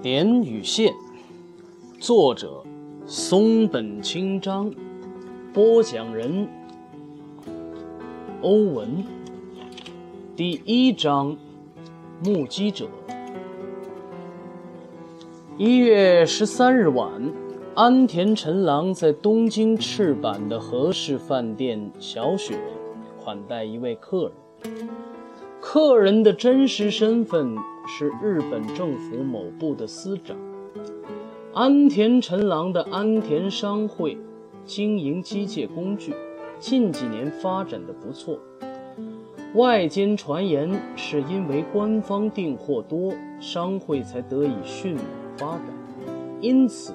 点与线，作者松本清张，播讲人欧文。第一章，目击者。一月十三日晚，安田陈郎在东京赤坂的和氏饭店小雪款待一位客人。客人的真实身份是日本政府某部的司长安田陈郎的安田商会，经营机械工具，近几年发展的不错。外间传言是因为官方订货多，商会才得以迅猛发展。因此，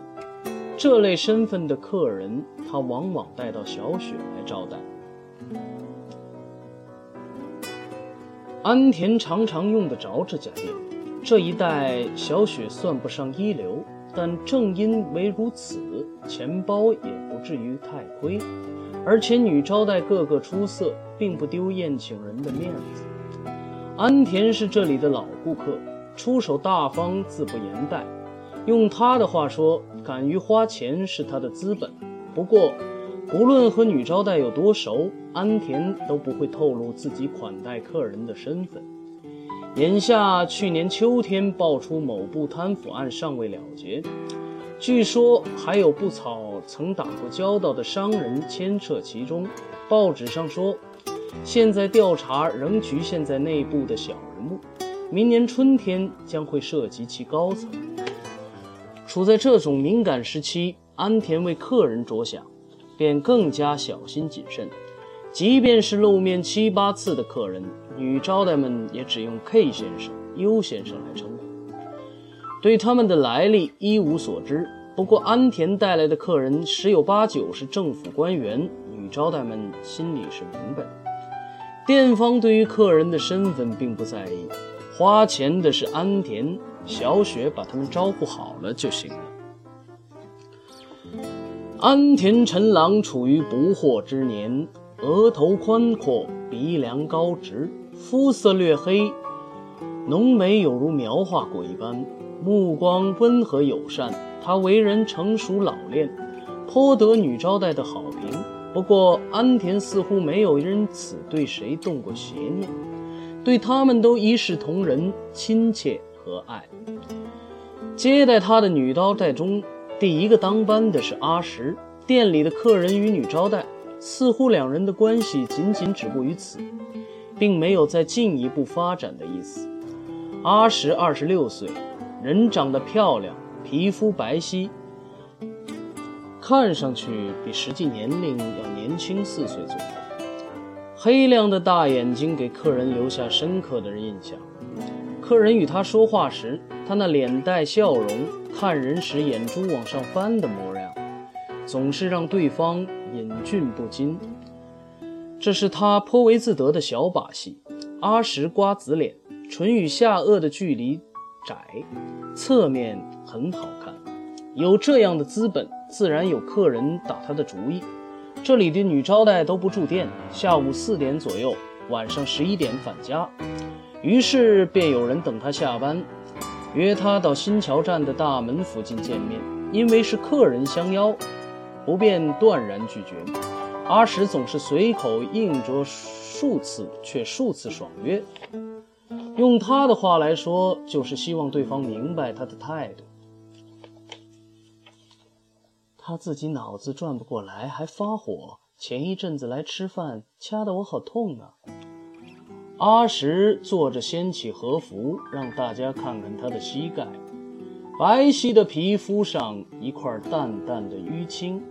这类身份的客人，他往往带到小雪来招待。安田常常用得着这家店，这一带小雪算不上一流，但正因为如此，钱包也不至于太亏。而且女招待个个出色，并不丢宴请人的面子。安田是这里的老顾客，出手大方，自不言怠。用他的话说，敢于花钱是他的资本。不过，无论和女招待有多熟，安田都不会透露自己款待客人的身份。眼下，去年秋天爆出某部贪腐案尚未了结。据说还有不少曾打过交道的商人牵涉其中。报纸上说，现在调查仍局限在内部的小人物，明年春天将会涉及其高层。处在这种敏感时期，安田为客人着想，便更加小心谨慎。即便是露面七八次的客人，女招待们也只用 K 先生、U 先生来称呼。对他们的来历一无所知，不过安田带来的客人十有八九是政府官员，女招待们心里是明白的。店方对于客人的身份并不在意，花钱的是安田，小雪把他们招呼好了就行了。安田陈郎处于不惑之年，额头宽阔，鼻梁高直，肤色略黑，浓眉有如描画过一般。目光温和友善，他为人成熟老练，颇得女招待的好评。不过安田似乎没有因此对谁动过邪念，对他们都一视同仁，亲切和蔼。接待他的女招待中，第一个当班的是阿石。店里的客人与女招待似乎两人的关系仅仅止步于此，并没有再进一步发展的意思。阿石二十六岁。人长得漂亮，皮肤白皙，看上去比实际年龄要年轻四岁左右。黑亮的大眼睛给客人留下深刻的印象。客人与他说话时，他那脸带笑容，看人时眼珠往上翻的模样，总是让对方隐俊不禁。这是他颇为自得的小把戏。阿石瓜子脸，唇与下颚的距离。窄，侧面很好看。有这样的资本，自然有客人打他的主意。这里的女招待都不住店，下午四点左右，晚上十一点返家。于是便有人等他下班，约他到新桥站的大门附近见面。因为是客人相邀，不便断然拒绝。阿石总是随口应着数次，却数次爽约。用他的话来说，就是希望对方明白他的态度。他自己脑子转不过来，还发火。前一阵子来吃饭，掐得我好痛啊！阿石坐着掀起和服，让大家看看他的膝盖，白皙的皮肤上一块淡淡的淤青，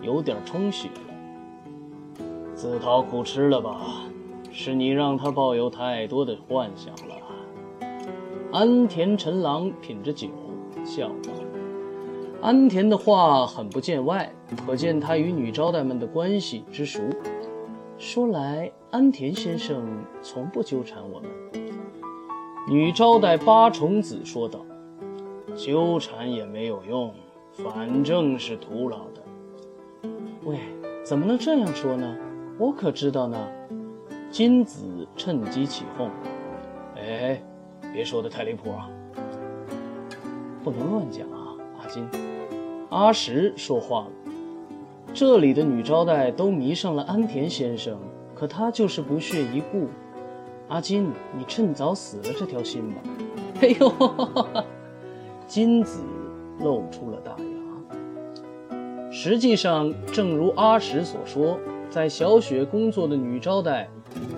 有点充血了。自讨苦吃了吧？是你让他抱有太多的幻想了。安田陈郎品着酒，笑道：“安田的话很不见外，可见他与女招待们的关系之熟。说来，安田先生从不纠缠我们。”女招待八重子说道：“纠缠也没有用，反正是徒劳的。”喂，怎么能这样说呢？我可知道呢。金子趁机起哄：“哎，别说的太离谱啊！不能乱讲啊，阿金。”阿石说话了：“这里的女招待都迷上了安田先生，可他就是不屑一顾。阿金，你趁早死了这条心吧。”哎呦，金子露出了大牙。实际上，正如阿石所说，在小雪工作的女招待，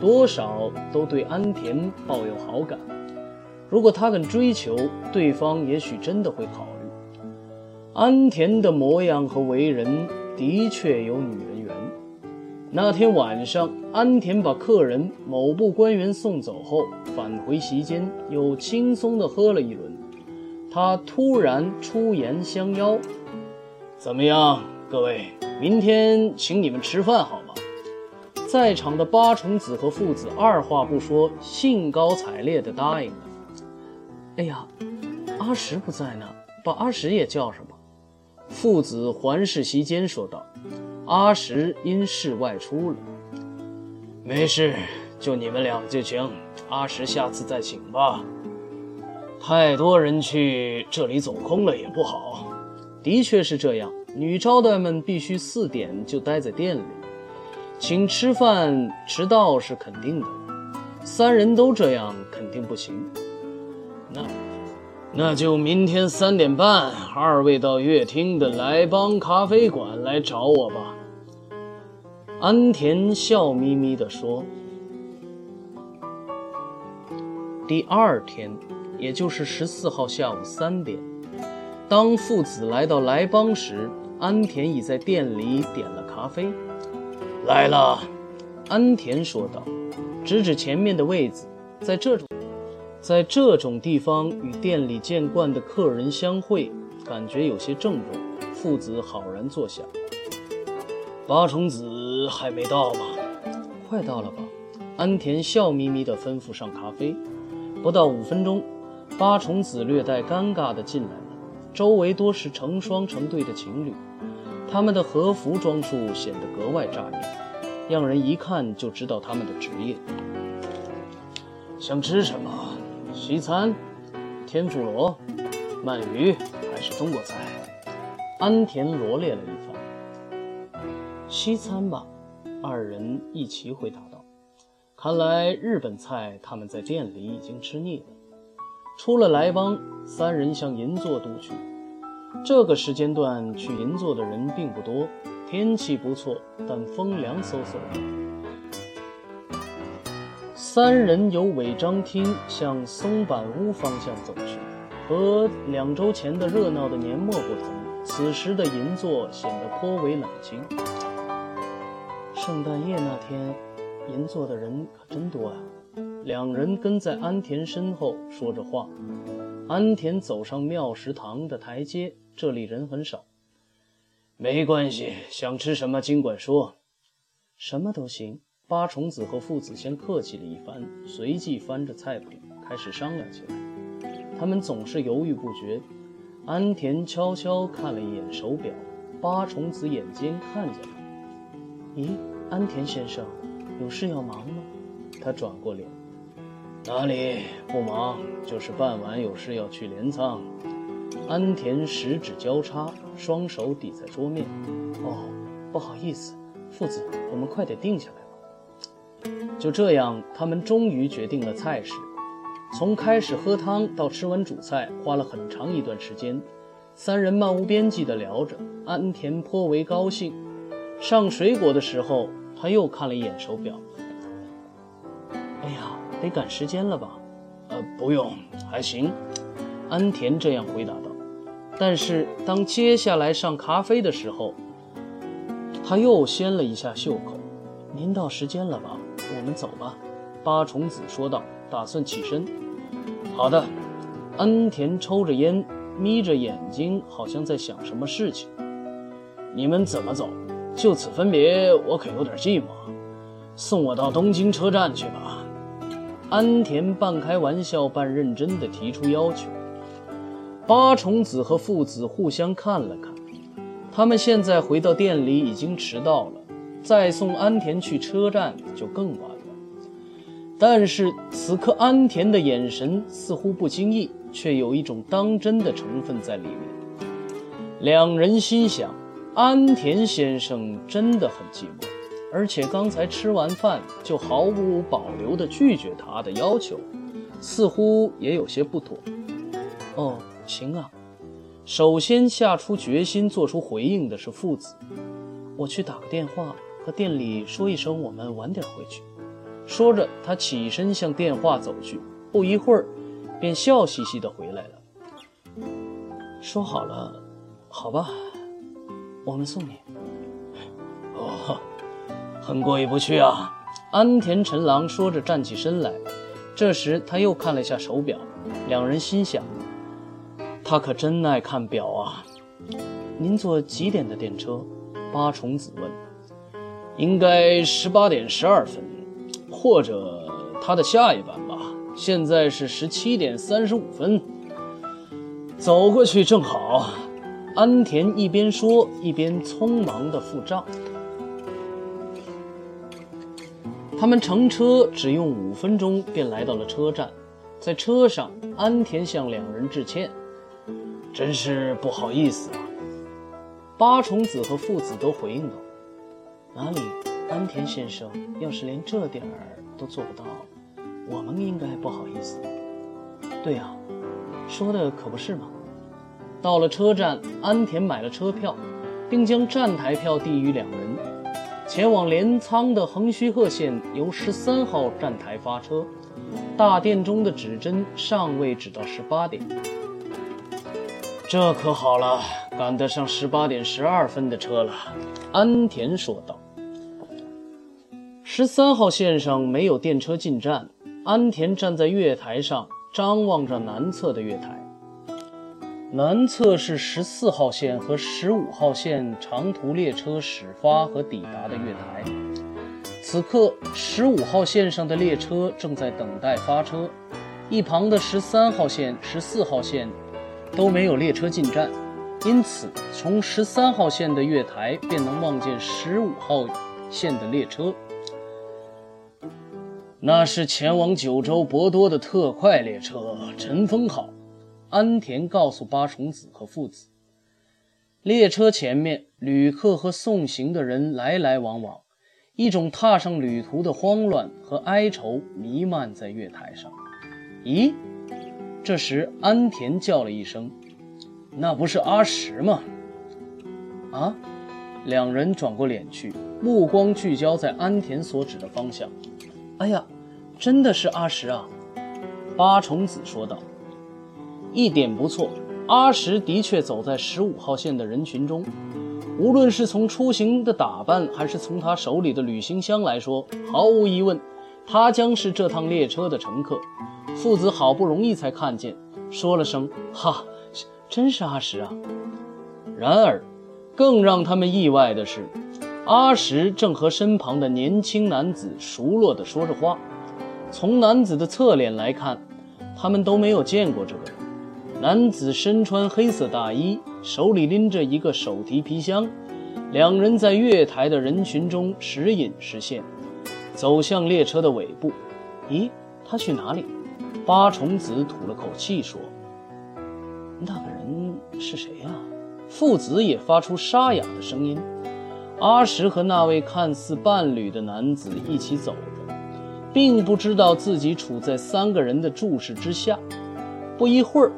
多少都对安田抱有好感。如果他肯追求，对方也许真的会考虑。安田的模样和为人的确有女人缘。那天晚上，安田把客人某部官员送走后，返回席间，又轻松地喝了一轮。他突然出言相邀：“怎么样，各位，明天请你们吃饭好吗？”在场的八重子和父子二话不说，兴高采烈地答应了。哎呀，阿石不在呢，把阿石也叫上。父子环视席间，说道：“阿石因事外出了，没事，就你们俩就行。阿石下次再请吧。太多人去，这里走空了也不好。的确是这样，女招待们必须四点就待在店里，请吃饭迟到是肯定的。三人都这样，肯定不行。那……”那就明天三点半，二位到乐厅的来邦咖啡馆来找我吧。”安田笑眯眯地说。第二天，也就是十四号下午三点，当父子来到来邦时，安田已在店里点了咖啡。来了，安田说道，指指前面的位子，在这种。在这种地方与店里见惯的客人相会，感觉有些郑重。父子浩然坐下。八重子还没到吗？快到了吧？安田笑眯眯地吩咐上咖啡。不到五分钟，八重子略带尴尬地进来了。周围多是成双成对的情侣，他们的和服装束显得格外扎眼，让人一看就知道他们的职业。想吃什么？西餐、天妇罗、鳗鱼还是中国菜？安田罗列了一番。西餐吧，二人一齐回答道。看来日本菜他们在店里已经吃腻了。出了莱邦，三人向银座渡去。这个时间段去银座的人并不多，天气不错，但风凉飕飕的。三人由违章厅向松板屋方向走去。和两周前的热闹的年末不同，此时的银座显得颇为冷清。圣诞夜那天，银座的人可真多啊！两人跟在安田身后说着话。安田走上庙食堂的台阶，这里人很少。没关系，想吃什么尽管说，什么都行。八重子和父子先客气了一番，随即翻着菜谱开始商量起来。他们总是犹豫不决。安田悄悄看了一眼手表，八重子眼尖看见了。咦，安田先生，有事要忙吗？他转过脸，哪里不忙，就是傍晚有事要去镰仓。安田十指交叉，双手抵在桌面。哦，不好意思，父子，我们快点定下来。就这样，他们终于决定了菜式。从开始喝汤到吃完主菜，花了很长一段时间。三人漫无边际地聊着，安田颇为高兴。上水果的时候，他又看了一眼手表。哎呀，得赶时间了吧？呃，不用，还行。安田这样回答道。但是当接下来上咖啡的时候，他又掀了一下袖口。您到时间了吧？我们走吧，八重子说道，打算起身。好的，安田抽着烟，眯着眼睛，好像在想什么事情。你们怎么走？就此分别，我可有点寂寞。送我到东京车站去吧。安田半开玩笑半认真地提出要求。八重子和父子互相看了看，他们现在回到店里已经迟到了。再送安田去车站就更晚了。但是此刻安田的眼神似乎不经意，却有一种当真的成分在里面。两人心想，安田先生真的很寂寞，而且刚才吃完饭就毫无保留地拒绝他的要求，似乎也有些不妥。哦，行啊。首先下出决心做出回应的是父子，我去打个电话和店里说一声，我们晚点回去。说着，他起身向电话走去，不一会儿，便笑嘻嘻地回来了。说好了，好吧，我们送你。哦，很过意不去啊！安田陈郎说着站起身来。这时他又看了一下手表，两人心想：他可真爱看表啊。您坐几点的电车？八重子问。应该十八点十二分。或者他的下一班吧。现在是十七点三十五分，走过去正好。安田一边说一边匆忙地付账。他们乘车只用五分钟便来到了车站，在车上，安田向两人致歉：“真是不好意思啊。”八重子和父子都回应道：“哪里？”安田先生，要是连这点儿都做不到，我们应该不好意思。对呀，说的可不是吗？到了车站，安田买了车票，并将站台票递予两人。前往镰仓的横须贺线由十三号站台发车，大殿中的指针尚未指到十八点。这可好了，赶得上十八点十二分的车了。安田说道。十三号线上没有电车进站，安田站在月台上张望着南侧的月台。南侧是十四号线和十五号线长途列车始发和抵达的月台。此刻，十五号线上的列车正在等待发车，一旁的十三号线、十四号线都没有列车进站，因此从十三号线的月台便能望见十五号线的列车。那是前往九州博多的特快列车“陈风号”，安田告诉八重子和父子。列车前面，旅客和送行的人来来往往，一种踏上旅途的慌乱和哀愁弥漫在月台上。咦？这时，安田叫了一声：“那不是阿石吗？”啊！两人转过脸去，目光聚焦在安田所指的方向。哎呀，真的是阿石啊！八重子说道。一点不错，阿石的确走在十五号线的人群中。无论是从出行的打扮，还是从他手里的旅行箱来说，毫无疑问，他将是这趟列车的乘客。父子好不容易才看见，说了声“哈，真是阿石啊！”然而，更让他们意外的是。阿石正和身旁的年轻男子熟络地说着话。从男子的侧脸来看，他们都没有见过这个人。男子身穿黑色大衣，手里拎着一个手提皮箱。两人在月台的人群中时隐时现，走向列车的尾部。咦，他去哪里？八重子吐了口气说：“那个人是谁呀？”父子也发出沙哑的声音。阿石和那位看似伴侣的男子一起走着，并不知道自己处在三个人的注视之下。不一会儿，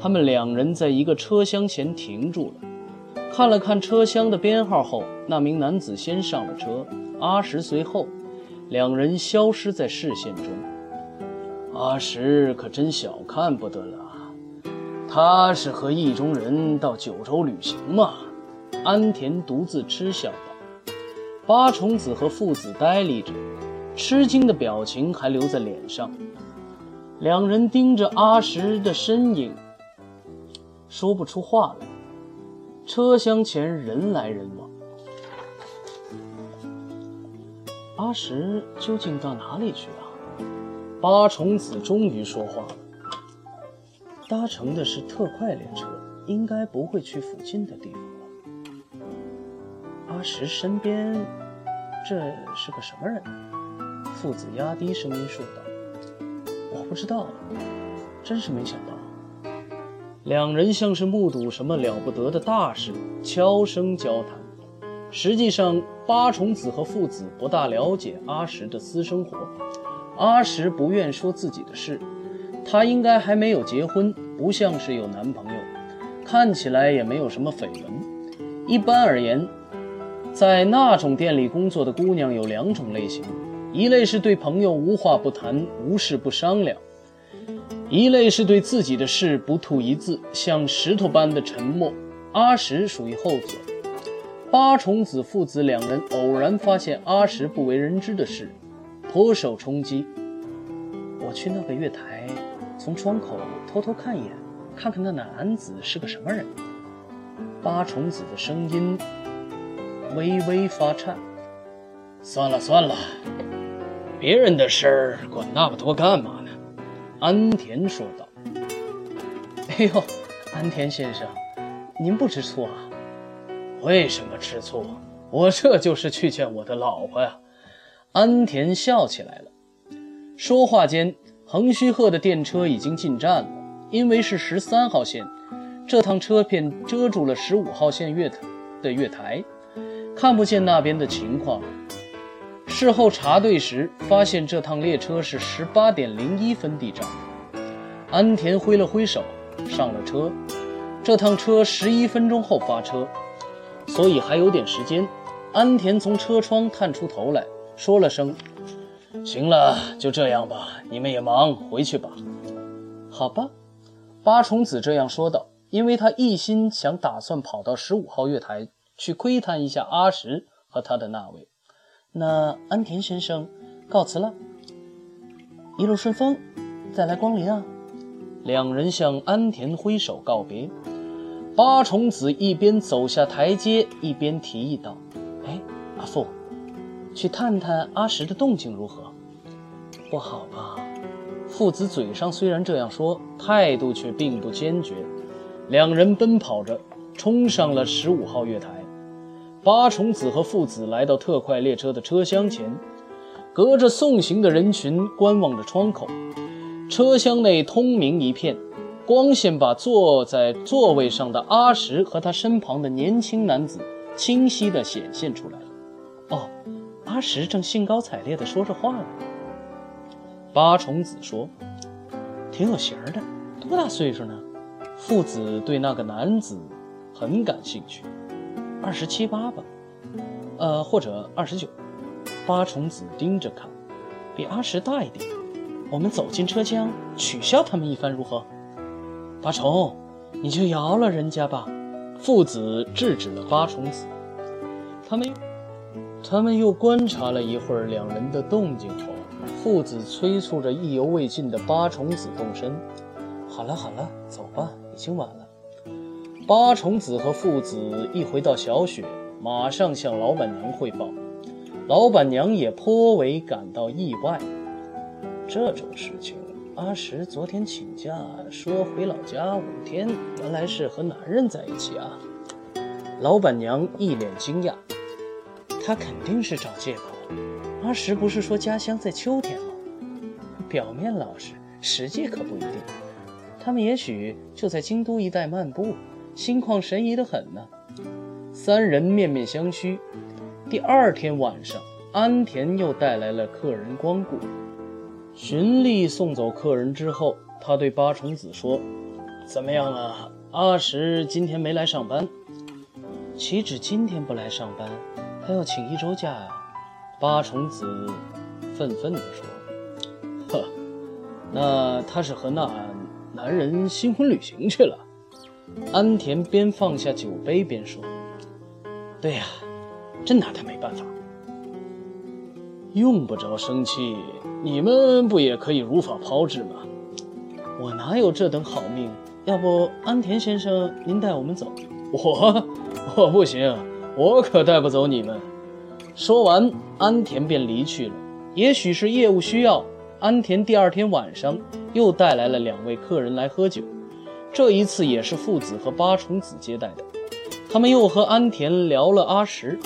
他们两人在一个车厢前停住了，看了看车厢的编号后，那名男子先上了车，阿石随后，两人消失在视线中。阿石可真小看不得了，他是和意中人到九州旅行吗？安田独自嗤笑道：“八重子和父子呆立着，吃惊的表情还留在脸上。两人盯着阿石的身影，说不出话来。车厢前人来人往，阿石究竟到哪里去啊？”八重子终于说话了：“搭乘的是特快列车，应该不会去附近的地方。”阿石身边，这是个什么人？父子压低声音说道：“我不知道，真是没想到。”两人像是目睹什么了不得的大事，悄声交谈。实际上，八重子和父子不大了解阿石的私生活。阿石不愿说自己的事，他应该还没有结婚，不像是有男朋友，看起来也没有什么绯闻。一般而言，在那种店里工作的姑娘有两种类型：一类是对朋友无话不谈、无事不商量；一类是对自己的事不吐一字，像石头般的沉默。阿石属于后者。八重子父子两人偶然发现阿石不为人知的事，颇受冲击。我去那个月台，从窗口偷偷看一眼，看看那男子是个什么人。八重子的声音微微发颤。算了算了，别人的事儿管那么多干嘛呢？安田说道。哎呦，安田先生，您不吃醋啊。为什么吃醋？我这就是去见我的老婆呀！安田笑起来了。说话间，横须贺的电车已经进站了。因为是十三号线，这趟车片遮住了十五号线月台的月台，看不见那边的情况。事后查对时，发现这趟列车是十八点零一分地站。安田挥了挥手，上了车。这趟车十一分钟后发车。所以还有点时间，安田从车窗探出头来说了声：“行了，就这样吧，你们也忙回去吧。”好吧，八重子这样说道，因为他一心想打算跑到十五号月台去窥探一下阿石和他的那位。那安田先生，告辞了，一路顺风，再来光临啊！两人向安田挥手告别。八重子一边走下台阶，一边提议道：“哎，阿父，去探探阿石的动静如何？不好吧？”父子嘴上虽然这样说，态度却并不坚决。两人奔跑着冲上了十五号月台。八重子和父子来到特快列车的车厢前，隔着送行的人群观望着窗口。车厢内通明一片。光线把坐在座位上的阿石和他身旁的年轻男子清晰地显现出来了。哦，阿石正兴高采烈地说着话呢。八重子说：“挺有型儿的，多大岁数呢？”父子对那个男子很感兴趣，二十七八吧，呃，或者二十九。八重子盯着看，比阿石大一点。我们走进车厢，取笑他们一番如何？八重，你就饶了人家吧。父子制止了八重子。他们，他们又观察了一会儿两人的动静后，父子催促着意犹未尽的八重子动身。好了好了，走吧，已经晚了。八重子和父子一回到小雪，马上向老板娘汇报。老板娘也颇为感到意外。这种事情。阿石昨天请假说回老家五天，原来是和男人在一起啊！老板娘一脸惊讶，他肯定是找借口。阿石不是说家乡在秋天吗？表面老实，实际可不一定。他们也许就在京都一带漫步，心旷神怡的很呢。三人面面相觑。第二天晚上，安田又带来了客人光顾。循例送走客人之后，他对八重子说：“怎么样啊？阿石今天没来上班。岂止今天不来上班，他要请一周假呀！”八重子愤愤地说：“呵，那他是和那男人新婚旅行去了。”安田边放下酒杯边说：“对呀，真拿他没办法。用不着生气。”你们不也可以如法炮制吗？我哪有这等好命？要不安田先生，您带我们走？我我不行，我可带不走你们。说完，安田便离去了。也许是业务需要，安田第二天晚上又带来了两位客人来喝酒，这一次也是父子和八重子接待的。他们又和安田聊了阿石。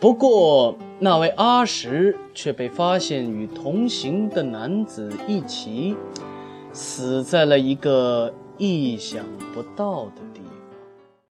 不过那位阿石却被发现与同行的男子一起死在了一个意想不到的